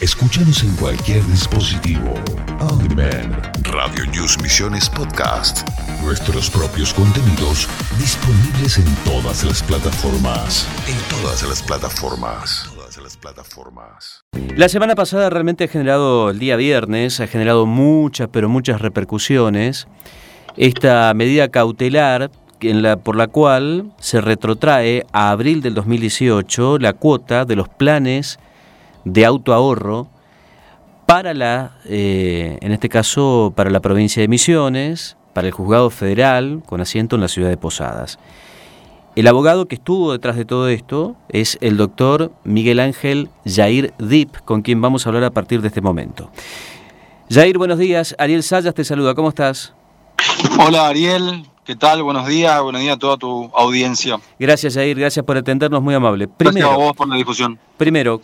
Escúchanos en cualquier dispositivo. On Demand. Radio News Misiones Podcast. Nuestros propios contenidos disponibles en todas las plataformas. En todas las plataformas. Todas las plataformas. La semana pasada realmente ha generado, el día viernes, ha generado muchas, pero muchas repercusiones. Esta medida cautelar en la, por la cual se retrotrae a abril del 2018 la cuota de los planes de autoahorro para la, eh, en este caso, para la provincia de Misiones, para el juzgado federal con asiento en la ciudad de Posadas. El abogado que estuvo detrás de todo esto es el doctor Miguel Ángel Jair Dip, con quien vamos a hablar a partir de este momento. Jair, buenos días. Ariel Sayas te saluda. ¿Cómo estás? Hola Ariel, ¿qué tal? Buenos días, buenos días a toda tu audiencia. Gracias Jair, gracias por atendernos, muy amable. Primero, gracias a vos por la difusión. Primero,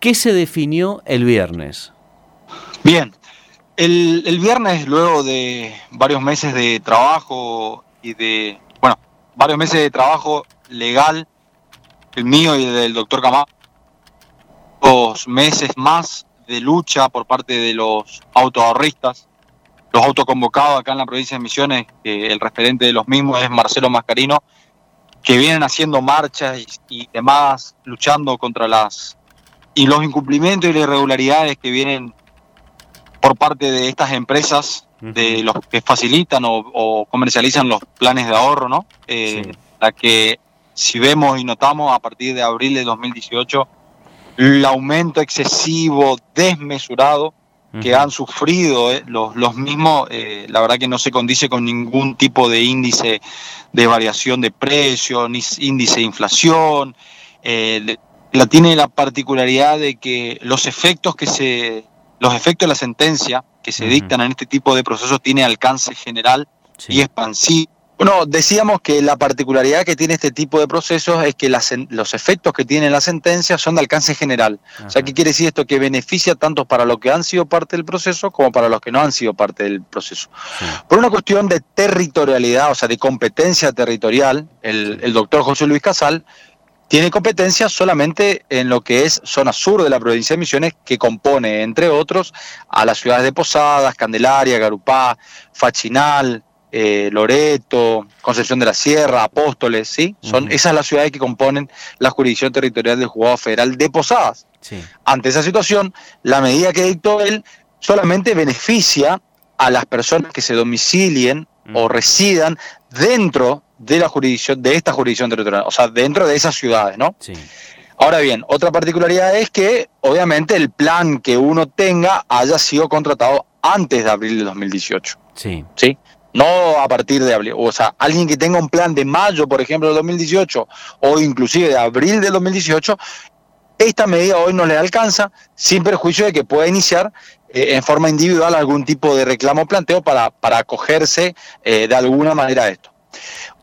¿qué se definió el viernes? Bien, el, viernes, luego de varios meses de trabajo y de, bueno, varios meses de trabajo legal, el mío y el del doctor Camá, dos meses más de lucha por parte de los autoahorristas, los autoconvocados acá en la provincia de Misiones, el referente de los mismos es Marcelo Mascarino, que vienen haciendo marchas y, demás, luchando contra las y los incumplimientos y las irregularidades que vienen por parte de estas empresas, de los que facilitan o, comercializan los planes de ahorro, ¿no? Eh, La que, si vemos y notamos, a partir de abril de 2018, el aumento excesivo, desmesurado, que han sufrido eh, los, los, mismos, eh, la verdad que no se condice con ningún tipo de índice de variación de precio, ni índice de inflación. Eh, la tiene la particularidad de que los efectos que se, los efectos de la sentencia que se dictan en este tipo de procesos tiene alcance general y expansivo bueno, decíamos que la particularidad que tiene este tipo de procesos es que los efectos que tiene la sentencia son de alcance general. O sea, ¿qué quiere decir esto? Que beneficia tanto para los que han sido parte del proceso como para los que no han sido parte del proceso. Por una cuestión de territorialidad, o sea, de competencia territorial, el, el doctor José Luis Casal tiene competencia solamente en lo que es zona sur de la provincia de Misiones, que compone, entre otros, a las ciudades de Posadas, Candelaria, Garupá, Fachinal, eh, Loreto, Concepción de la Sierra, Apóstoles, ¿sí? Son esas las ciudades que componen la jurisdicción territorial del juzgado federal de Posadas. Ante esa situación, la medida que dictó él solamente beneficia a las personas que se domicilien o residan dentro de la jurisdicción, de esta jurisdicción territorial, o sea, dentro de esas ciudades, ¿no? Ahora bien, otra particularidad es que obviamente el plan que uno tenga haya sido contratado antes de abril de 2018. Sí. ¿Sí? no a partir de abril. O sea, alguien que tenga un plan de mayo, por ejemplo, de 2018, o inclusive de abril de 2018, esta medida hoy no le alcanza, sin perjuicio de que pueda iniciar eh, en forma individual algún tipo de reclamo o planteo para, para acogerse eh, de alguna manera a esto.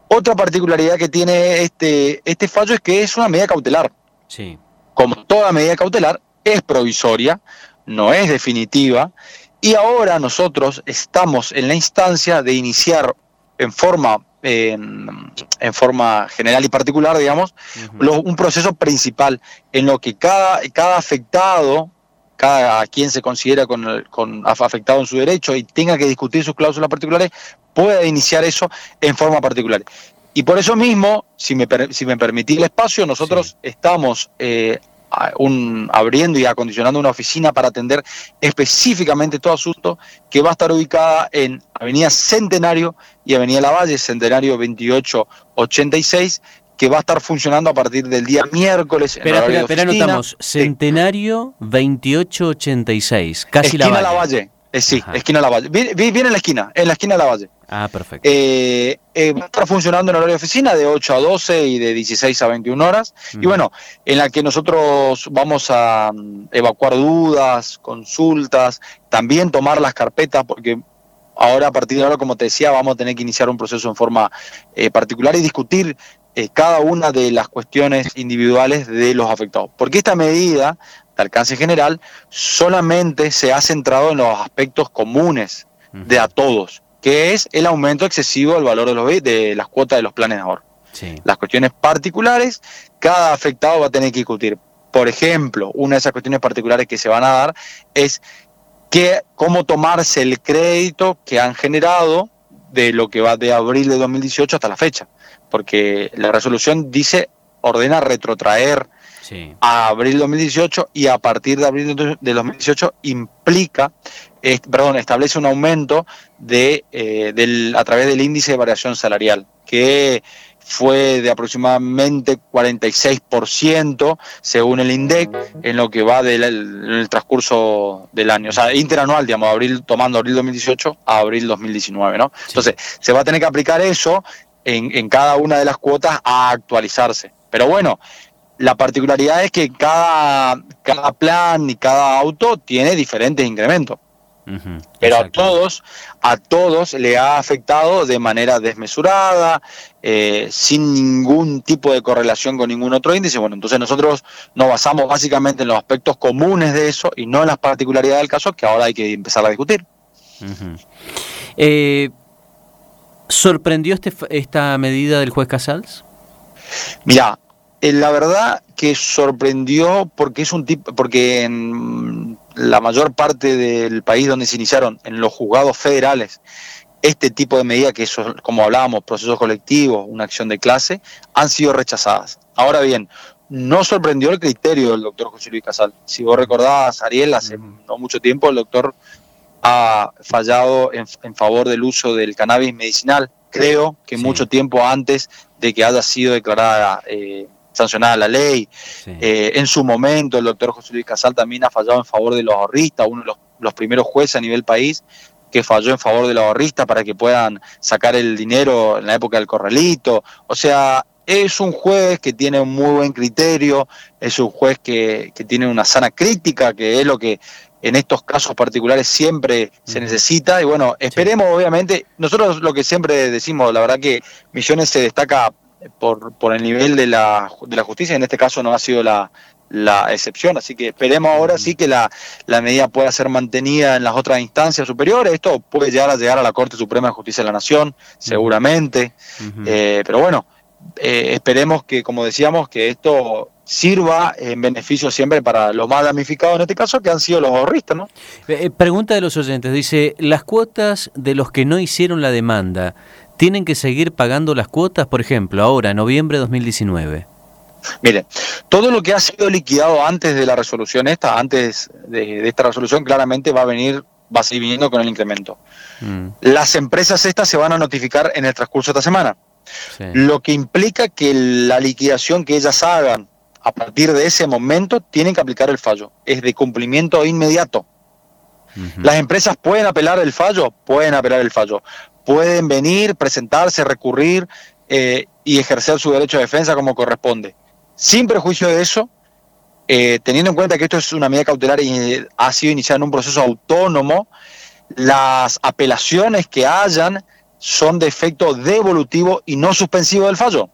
Otra particularidad que tiene este, este fallo es que es una medida cautelar. Sí. Como toda medida cautelar, es provisoria, no es definitiva y ahora nosotros estamos en la instancia de iniciar en forma, en, forma general y particular, digamos, un proceso principal en lo que cada, cada afectado, cada quien se considera con, con afectado en su derecho y tenga que discutir sus cláusulas particulares, pueda iniciar eso en forma particular. Y por eso mismo, si me, si me permitís el espacio, nosotros estamos eh, un, abriendo y acondicionando una oficina para atender específicamente todo asunto que va a estar ubicada en Avenida Centenario y Avenida Lavalle, Centenario 2886, que va a estar funcionando a partir del día miércoles. Espera, espera, espera, anotamos. Centenario 2886, casi Esquina Lavalle. Eh, sí, esquina Lavalle. Viene en la esquina, en la esquina de Lavalle. Ah, perfecto. Eh, eh, va a estar funcionando en horario de oficina de 8 a 12 y de 16 a 21 horas. Y bueno, en la que nosotros vamos a mm, evacuar dudas, consultas, también tomar las carpetas, porque ahora a partir de ahora, como te decía, vamos a tener que iniciar un proceso en forma particular y discutir cada una de las cuestiones individuales de los afectados. Porque esta medida de alcance general solamente se ha centrado en los aspectos comunes de a todos, que es el aumento excesivo del valor de, los, de las cuotas de los planes de ahorro. Las cuestiones particulares, cada afectado va a tener que discutir por ejemplo, una de esas cuestiones particulares que se van a dar es que, cómo tomarse el crédito que han generado de lo que va de abril de 2018 hasta la fecha, porque la resolución dice, ordena retrotraer a abril 2018 y a partir de abril de 2018 implica, perdón, establece un aumento de, eh, del, a través del índice de variación salarial, que fue de aproximadamente 46% según el INDEC en lo que va del el transcurso del año, o sea, interanual, digamos, abril, tomando abril 2018 a abril 2019, ¿no? Entonces, se va a tener que aplicar eso en, en cada una de las cuotas a actualizarse. Pero bueno, la particularidad es que cada, cada plan y cada auto tiene diferentes incrementos. Pero a todos, a todos le ha afectado de manera desmesurada, eh, sin ningún tipo de correlación con ningún otro índice. Bueno, entonces nosotros nos basamos básicamente en los aspectos comunes de eso y no en las particularidades del caso que ahora hay que empezar a discutir. Eh, ¿Sorprendió este, esta medida del juez Casals? Mira, eh, la verdad que sorprendió porque es un tipo, porque en la mayor parte del país donde se iniciaron, en los juzgados federales, este tipo de medidas, que son, como hablábamos, procesos colectivos, una acción de clase, han sido rechazadas. Ahora bien, no sorprendió el criterio del doctor José Luis Casal. Si vos recordás, Ariel, hace no mucho tiempo el doctor ha fallado en, favor del uso del cannabis medicinal. Creo que mucho tiempo antes de que haya sido declarada eh, sancionada la ley. Eh, en su momento, el doctor José Luis Casal también ha fallado en favor de los ahorristas, uno de los, primeros jueces a nivel país que falló en favor de los ahorristas para que puedan sacar el dinero en la época del corralito. O sea, es un juez que tiene un muy buen criterio, es un juez que, que tiene una sana crítica, que es lo que en estos casos particulares siempre se necesita. Y bueno, esperemos, obviamente, nosotros lo que siempre decimos, la verdad que Millones se destaca por, por el nivel de la, de la justicia, en este caso no ha sido la, la excepción, así que esperemos ahora sí que la, la, medida pueda ser mantenida en las otras instancias superiores, esto puede llegar a llegar a la Corte Suprema de Justicia de la Nación, seguramente, eh, pero bueno, eh, esperemos que, como decíamos, que esto sirva en beneficio siempre para los más damnificados en este caso, que han sido los ahorristas, ¿no? Eh, pregunta de los oyentes, dice, las cuotas de los que no hicieron la demanda, tienen que seguir pagando las cuotas, por ejemplo, ahora, noviembre de 2019? Mire, todo lo que ha sido liquidado antes de la resolución esta, antes de, esta resolución, claramente va a venir, va a seguir viniendo con el incremento. Mm. Las empresas estas se van a notificar en el transcurso de esta semana. Lo que implica que la liquidación que ellas hagan a partir de ese momento tienen que aplicar el fallo. Es de cumplimiento inmediato. Las empresas pueden apelar el fallo, pueden apelar el fallo pueden venir, presentarse, recurrir eh, y ejercer su derecho de defensa como corresponde. Sin prejuicio de eso, eh, teniendo en cuenta que esto es una medida cautelar y ha sido iniciada en un proceso autónomo, las apelaciones que hayan son de efecto devolutivo y no suspensivo del fallo,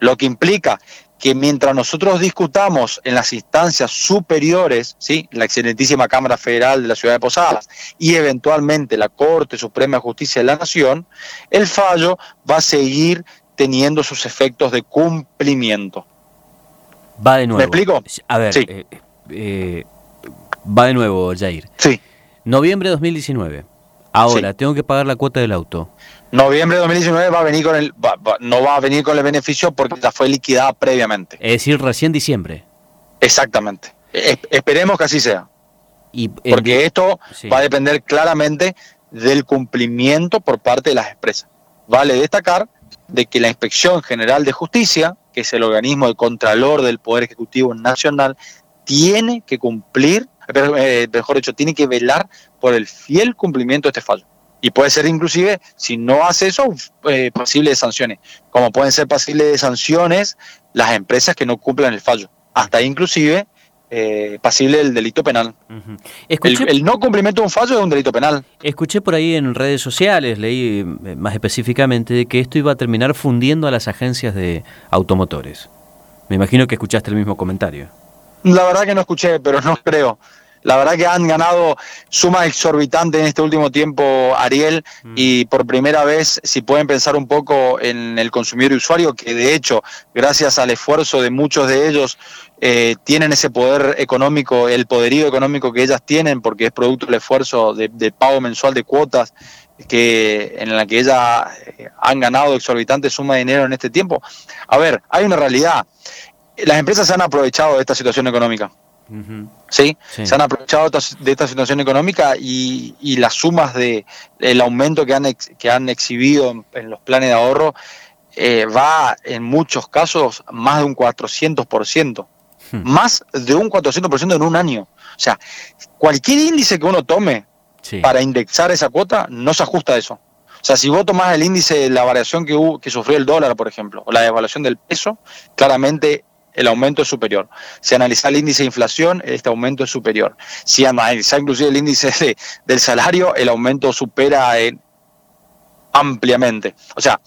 lo que implica que mientras nosotros discutamos en las instancias superiores, ¿sí? la excelentísima Cámara Federal de la Ciudad de Posadas y eventualmente la Corte Suprema de Justicia de la Nación, el fallo va a seguir teniendo sus efectos de cumplimiento. Va de nuevo. ¿Me explico? A ver, eh, eh, va de nuevo, Jair. Sí. Noviembre de 2019. Ahora, tengo que pagar la cuota del auto. Noviembre de 2019 va a venir con el, no va a venir con el beneficio porque ya fue liquidada previamente. Es decir, recién diciembre. Exactamente. esperemos que así sea. Y, porque esto va a depender claramente del cumplimiento por parte de las empresas. Vale destacar de que la Inspección General de Justicia, que es el organismo de contralor del Poder Ejecutivo Nacional, tiene que cumplir, eh, mejor dicho, tiene que velar por el fiel cumplimiento de este fallo y puede ser inclusive, si no hace eso, eh, pasible de sanciones, como pueden ser pasibles de sanciones las empresas que no cumplan el fallo, hasta inclusive eh, pasible del delito penal. el, no cumplimiento de un fallo es un delito penal. Escuché por ahí en redes sociales, leí eh, más específicamente, que esto iba a terminar fundiendo a las agencias de automotores. Me imagino que escuchaste el mismo comentario. La verdad que no escuché, pero no creo. La verdad que han ganado sumas exorbitantes en este último tiempo, Ariel, mm. y por primera vez, si pueden pensar un poco en el consumidor y usuario, que de hecho, gracias al esfuerzo de muchos de ellos, eh, tienen ese poder económico, el poderío económico que ellas tienen, porque es producto del esfuerzo de, pago mensual de cuotas que en la que ellas eh, han ganado exorbitante suma de dinero en este tiempo. A ver, hay una realidad. Las empresas se han aprovechado de esta situación económica. ¿Sí? Se han aprovechado de esta situación económica y, las sumas de el aumento que han, que han exhibido en, los planes de ahorro eh, va en muchos casos más de un 400%, hmm. más de un 400% en un año. O sea, cualquier índice que uno tome para indexar esa cuota no se ajusta a eso. O sea, si vos tomás el índice de la variación que, hubo, que sufrió el dólar, por ejemplo, o la devaluación del peso, claramente el aumento es superior. Si analiza el índice de inflación, este aumento es superior. Si analiza inclusive el índice del salario, el aumento supera ampliamente. O sea,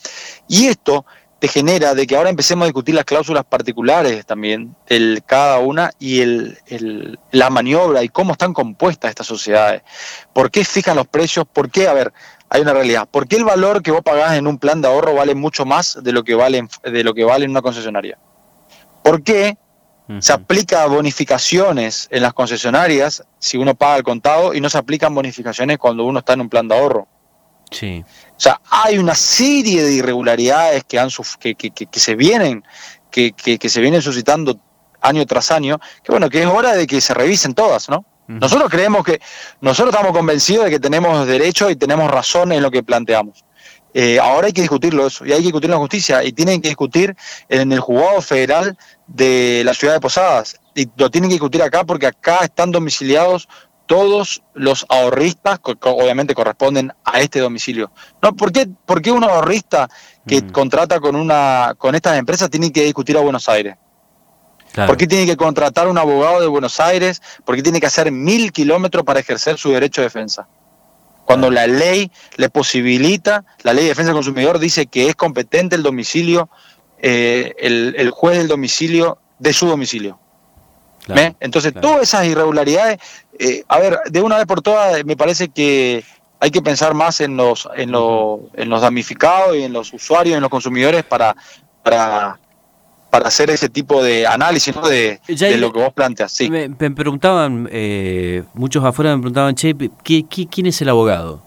y esto te genera de que ahora empecemos a discutir las cláusulas particulares también, el cada una y el, la maniobra y cómo están compuestas estas sociedades. ¿Por qué fijan los precios? ¿Por qué? A ver, hay una realidad. ¿Por qué el valor que vos pagás en un plan de ahorro vale mucho más de lo que vale, de lo que vale en una concesionaria? ¿Por qué se aplica bonificaciones en las concesionarias si uno paga el contado y no se aplican bonificaciones cuando uno está en un plan de ahorro? Sí. O sea, hay una serie de irregularidades que, han, que, que, se vienen que, que, se vienen suscitando año tras año, que bueno, que es hora de que se revisen todas, ¿no? Nosotros creemos que, nosotros estamos convencidos de que tenemos derecho y tenemos razón en lo que planteamos. Eh, ahora hay que discutirlo eso, y hay que discutirlo en justicia, y tienen que discutir en el juzgado federal de la ciudad de Posadas, y lo tienen que discutir acá porque acá están domiciliados todos los ahorristas que obviamente corresponden a este domicilio. No, ¿por qué, por qué un ahorrista que mm. contrata con una con estas empresas tiene que discutir a Buenos Aires? ¿Por qué tiene que contratar un abogado de Buenos Aires? ¿Por qué tiene que hacer mil kilómetros para ejercer su derecho de defensa? Cuando la ley le posibilita, la ley de defensa del consumidor dice que es competente el domicilio, eh, el, juez del domicilio de su domicilio. Entonces, todas esas irregularidades, eh, a ver, de una vez por todas, me parece que hay que pensar más en los, en, en los damnificados y en los usuarios, en los consumidores para, para para hacer ese tipo de análisis de, lo que vos planteas. Sí. Me, preguntaban, eh, muchos afuera me preguntaban, che, quién es el abogado?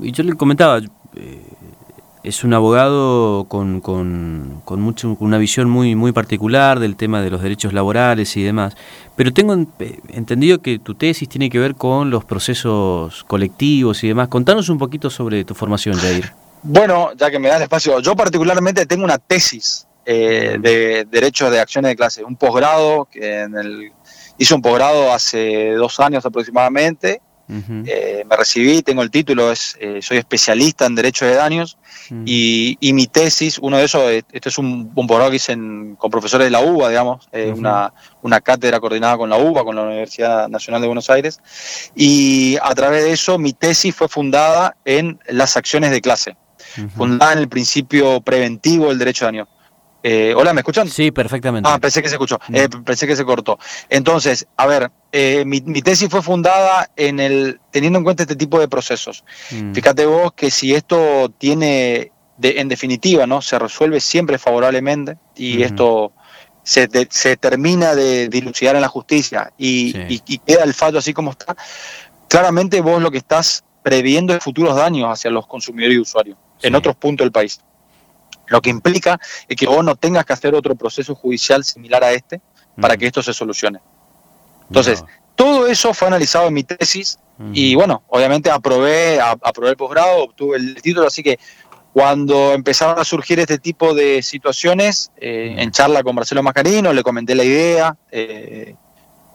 Y yo le comentaba, eh, es un abogado con, con, con, mucho, una visión muy, muy particular del tema de los derechos laborales y demás. Pero tengo entendido que tu tesis tiene que ver con los procesos colectivos y demás. Contanos un poquito sobre tu formación, Jair. Bueno, ya que me da el espacio, yo particularmente tengo una tesis eh, de Derecho de Acciones de Clase, un posgrado, que en el, hice un posgrado hace dos años aproximadamente, eh, me recibí, tengo el título, es, eh, soy especialista en Derecho de Daños y, mi tesis, uno de esos, este es un, posgrado que hice con profesores de la UBA, digamos, una, una cátedra coordinada con la UBA, con la Universidad Nacional de Buenos Aires, y a través de eso mi tesis fue fundada en las acciones de clase, fundada en el principio preventivo del derecho de daño. Eh, Hola, ¿me escuchan? Sí, perfectamente. Ah, pensé que se escuchó, mm. eh, pensé que se cortó. Entonces, a ver, eh, mi, tesis fue fundada en el teniendo en cuenta este tipo de procesos. Mm. Fíjate vos que si esto tiene, en definitiva, no, se resuelve siempre favorablemente y esto se, se, termina de dilucidar en la justicia y, queda el fallo así como está. Claramente vos lo que estás previendo es futuros daños hacia los consumidores y usuarios en otros puntos del país. Lo que implica es que vos no tengas que hacer otro proceso judicial similar a este para mm. que esto se solucione. Entonces, todo eso fue analizado en mi tesis y bueno, obviamente aprobé, aprobé el posgrado, obtuve el título, así que cuando empezaron a surgir este tipo de situaciones, eh, en charla con Marcelo Mascarino, le comenté la idea. Eh,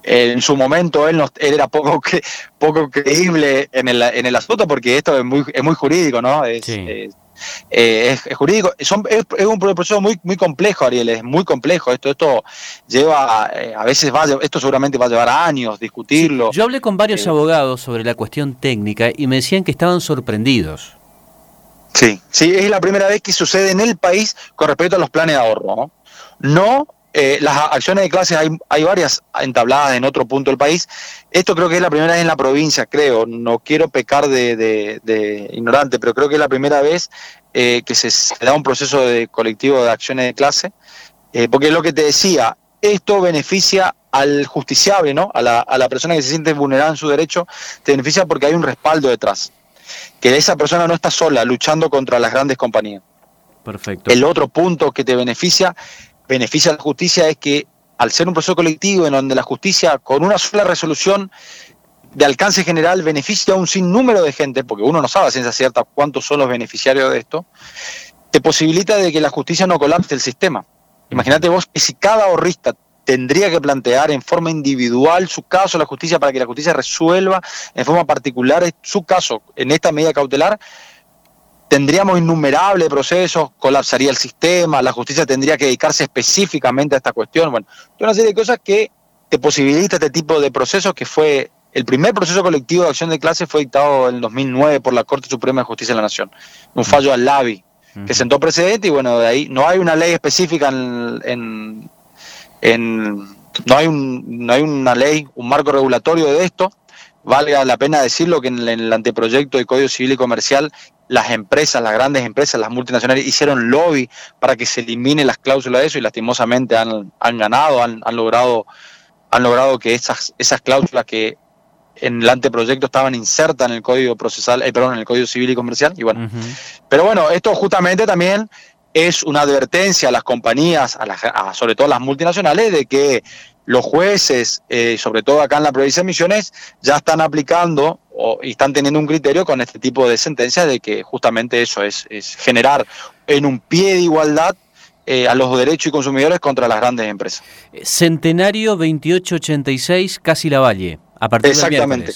en su momento él, era poco, poco creíble en el, en el asunto porque esto es muy, es muy jurídico, ¿no? Es, eh, es, jurídico. es, un proceso muy, muy complejo, Ariel, es muy complejo. Esto, esto lleva, eh, a veces va, esto seguramente va a llevar años discutirlo. Yo hablé con varios eh, abogados sobre la cuestión técnica y me decían que estaban sorprendidos. Sí, sí, es la primera vez que sucede en el país con respecto a los planes de ahorro. No, eh, las acciones de clases hay, hay varias entabladas en otro punto del país. Esto creo que es la primera vez en la provincia, creo. No quiero pecar de, ignorante, pero creo que es la primera vez eh, que se, da un proceso de colectivo de acciones de clase. Eh, porque es lo que te decía, esto beneficia al justiciable, ¿no? A la, a la persona que se siente vulnerada en su derecho, te beneficia porque hay un respaldo detrás. Que esa persona no está sola luchando contra las grandes compañías. Perfecto. El otro punto que te beneficia, beneficia a la justicia, es que al ser un proceso colectivo en donde la justicia con una sola resolución de alcance general beneficia a un sinnúmero de gente, porque uno no sabe a ciencia cierta cuántos son los beneficiarios de esto, te posibilita de que la justicia no colapse el sistema. Imagínate vos que si cada ahorrista tendría que plantear en forma individual su caso a la justicia para que la justicia resuelva en forma particular su caso en esta medida cautelar, tendríamos innumerables procesos, colapsaría el sistema, la justicia tendría que dedicarse específicamente a esta cuestión. Bueno, una serie de cosas que te posibilita este tipo de procesos que fue el primer proceso colectivo de acción de clase fue dictado en el 2009 por la Corte Suprema de Justicia de la Nación, un fallo al LABI que sentó precedente y bueno, de ahí no hay una ley específica en, no hay un, no hay una ley, un marco regulatorio de esto. Valga la pena decirlo que en el anteproyecto de Código Civil y Comercial las empresas, las grandes empresas, las multinacionales hicieron lobby para que se elimine las cláusulas de eso y lastimosamente han, han ganado, han, han, logrado, han logrado que esas, esas cláusulas que en el anteproyecto estaban insertas en el código procesal, eh, perdón, en el código civil y comercial. Y bueno, pero bueno, esto justamente también es una advertencia a las compañías, a las, sobre todo a las multinacionales, de que los jueces, eh, sobre todo acá en la provincia de Misiones, ya están aplicando o, y están teniendo un criterio con este tipo de sentencias de que justamente eso es, generar en un pie de igualdad eh, a los derechos y consumidores contra las grandes empresas. Centenario 2886, casi la Valle, a partir Exactamente.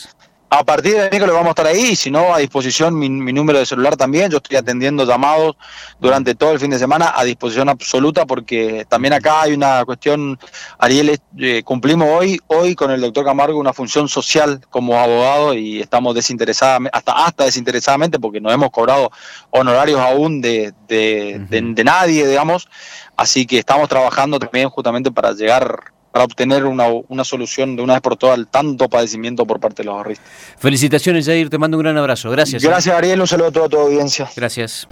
A partir de miércoles vamos a estar ahí, si no, a disposición mi, número de celular también. Yo estoy atendiendo llamados durante todo el fin de semana a disposición absoluta, porque también acá hay una cuestión, Ariel, eh, cumplimos hoy, hoy con el doctor Camargo una función social como abogado y estamos desinteresadamente, hasta, hasta desinteresadamente, porque no hemos cobrado honorarios aún de, de, de nadie, digamos. Así que estamos trabajando también justamente para llegar para obtener una, una, solución de una vez por todas al tanto padecimiento por parte de los ahorristas. Felicitaciones, Jair, te mando un gran abrazo. Gracias. ¿eh? Gracias, Ariel, un saludo a toda tu audiencia. Gracias.